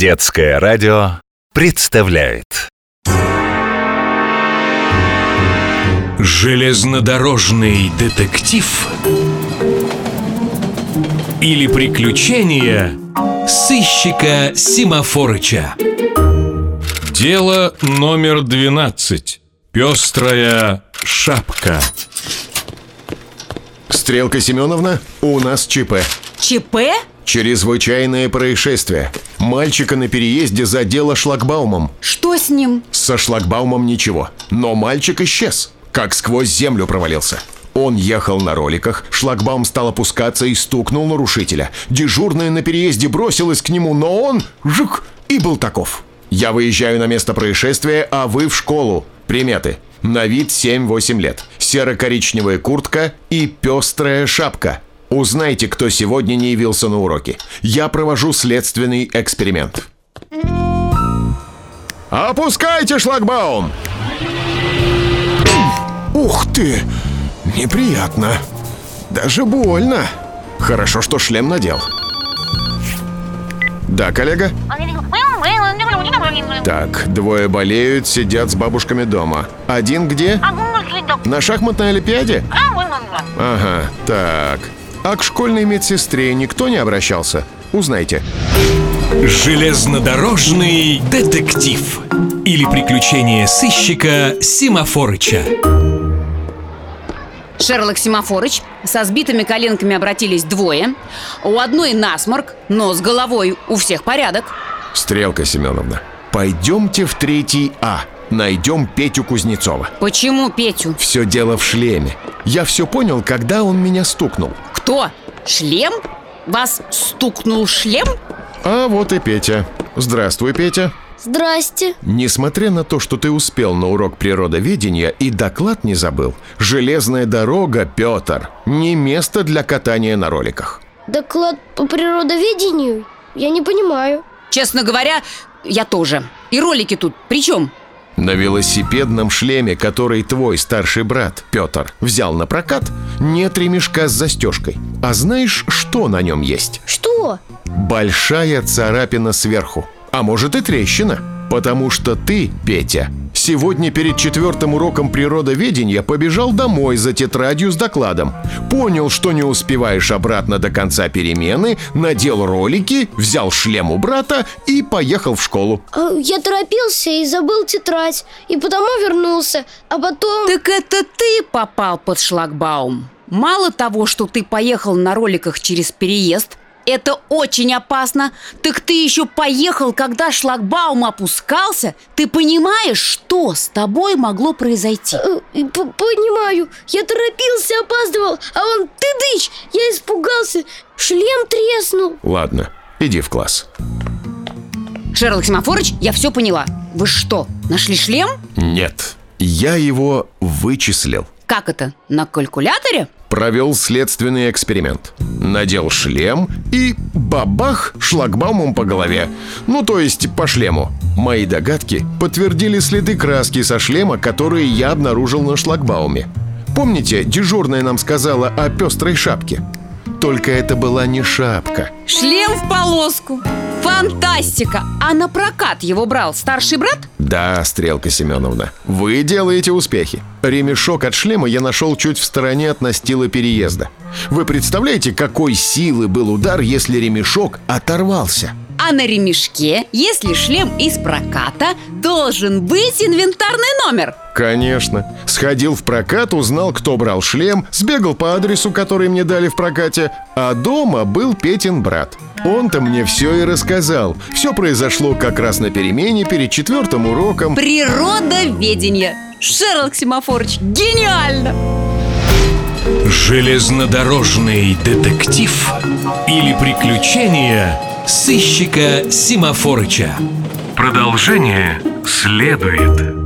Детское радио представляет Железнодорожный детектив или приключения сыщика Симафорыча. Дело номер 12. Пестрая шапка. Стрелка Семеновна, у нас ЧП. ЧП? Чрезвычайное происшествие. Мальчика на переезде задело шлагбаумом. Что с ним? Со шлагбаумом ничего. Но мальчик исчез. Как сквозь землю провалился. Он ехал на роликах, шлагбаум стал опускаться и стукнул нарушителя. Дежурная на переезде бросилась к нему, но он... Жук! И был таков. Я выезжаю на место происшествия, а вы в школу. Приметы. На вид 7-8 лет. Серо-коричневая куртка и пестрая шапка. Узнайте, кто сегодня не явился на уроки. Я провожу следственный эксперимент. Опускайте шлагбаум! Ух ты! Неприятно. Даже больно. Хорошо, что шлем надел. Да, коллега? Так, двое болеют, сидят с бабушками дома. Один где? На шахматной олимпиаде? Ага, так. А к школьной медсестре никто не обращался? Узнайте. Железнодорожный детектив или приключения сыщика Симафорыча. Шерлок Симафорыч со сбитыми коленками обратились двое. У одной насморк, но с головой у всех порядок. Стрелка Семеновна, пойдемте в третий А. Найдем Петю Кузнецова. Почему Петю? Все дело в шлеме. Я все понял, когда он меня стукнул. Кто? Шлем? Вас стукнул шлем? А вот и Петя. Здравствуй, Петя. Здрасте. Несмотря на то, что ты успел на урок природоведения и доклад не забыл, железная дорога, Петр, не место для катания на роликах. Доклад по природоведению? Я не понимаю. Честно говоря, я тоже. И ролики тут при чем? На велосипедном шлеме, который твой старший брат, Петр, взял на прокат, нет ремешка с застежкой. А знаешь, что на нем есть? Что? Большая царапина сверху. А может и трещина. Потому что ты, Петя, сегодня перед четвертым уроком природоведения побежал домой за тетрадью с докладом. Понял, что не успеваешь обратно до конца перемены, надел ролики, взял шлем у брата и поехал в школу. А, Я торопился и забыл тетрадь, и потому вернулся, а потом... Так это ты попал под шлагбаум. Мало того, что ты поехал на роликах через переезд, это очень опасно. Так ты еще поехал, когда шлагбаум опускался? Ты понимаешь, что с тобой могло произойти? Э, п- Понимаю, я торопился, опаздывал, а он тыдыч, я испугался, шлем треснул. Ладно, иди в класс. Шерлок Семафорыч, я все поняла. Вы что, нашли шлем? Нет, я его вычислил. Как это? На калькуляторе? Провел следственный эксперимент. Надел шлем и бабах шлагбаумом по голове. Ну, то есть по шлему. Мои догадки подтвердили следы краски со шлема, которые я обнаружил на шлагбауме. Помните, дежурная нам сказала о пестрой шапке? Только это была не шапка. Шлем в полоску. Фантастика! А на прокат его брал старший брат? Да, Стрелка Семеновна, вы делаете успехи. Ремешок от шлема я нашел чуть в стороне от настила переезда. Вы представляете, какой силы был удар, если ремешок оторвался? А на ремешке, если шлем из проката, должен быть инвентарный номер. Конечно. Сходил в прокат, узнал, кто брал шлем, сбегал по адресу, который мне дали в прокате, а дома был Петин брат. Он-то мне все и рассказал. Все произошло как раз на перемене перед четвертым уроком. Природоведение. Шерлок Семафорыч, гениально! Железнодорожный детектив или приключения сыщика Симафорыча. Продолжение следует.